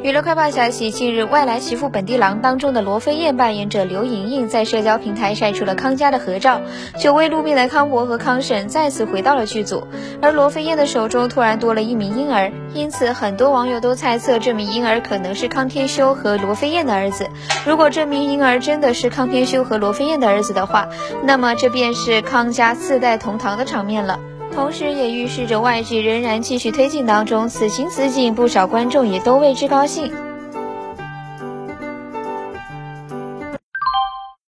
娱乐快报消息：近日，《外来媳妇本地郎》当中的罗飞燕扮演者刘莹莹在社交平台晒出了康家的合照，久未露面的康博和康婶再次回到了剧组，而罗飞燕的手中突然多了一名婴儿，因此很多网友都猜测这名婴儿可能是康天修和罗飞燕的儿子。如果这名婴儿真的是康天修和罗飞燕的儿子的话，那么这便是康家四代同堂的场面了。同时，也预示着外剧仍然继续推进当中，此情此景，不少观众也都为之高兴。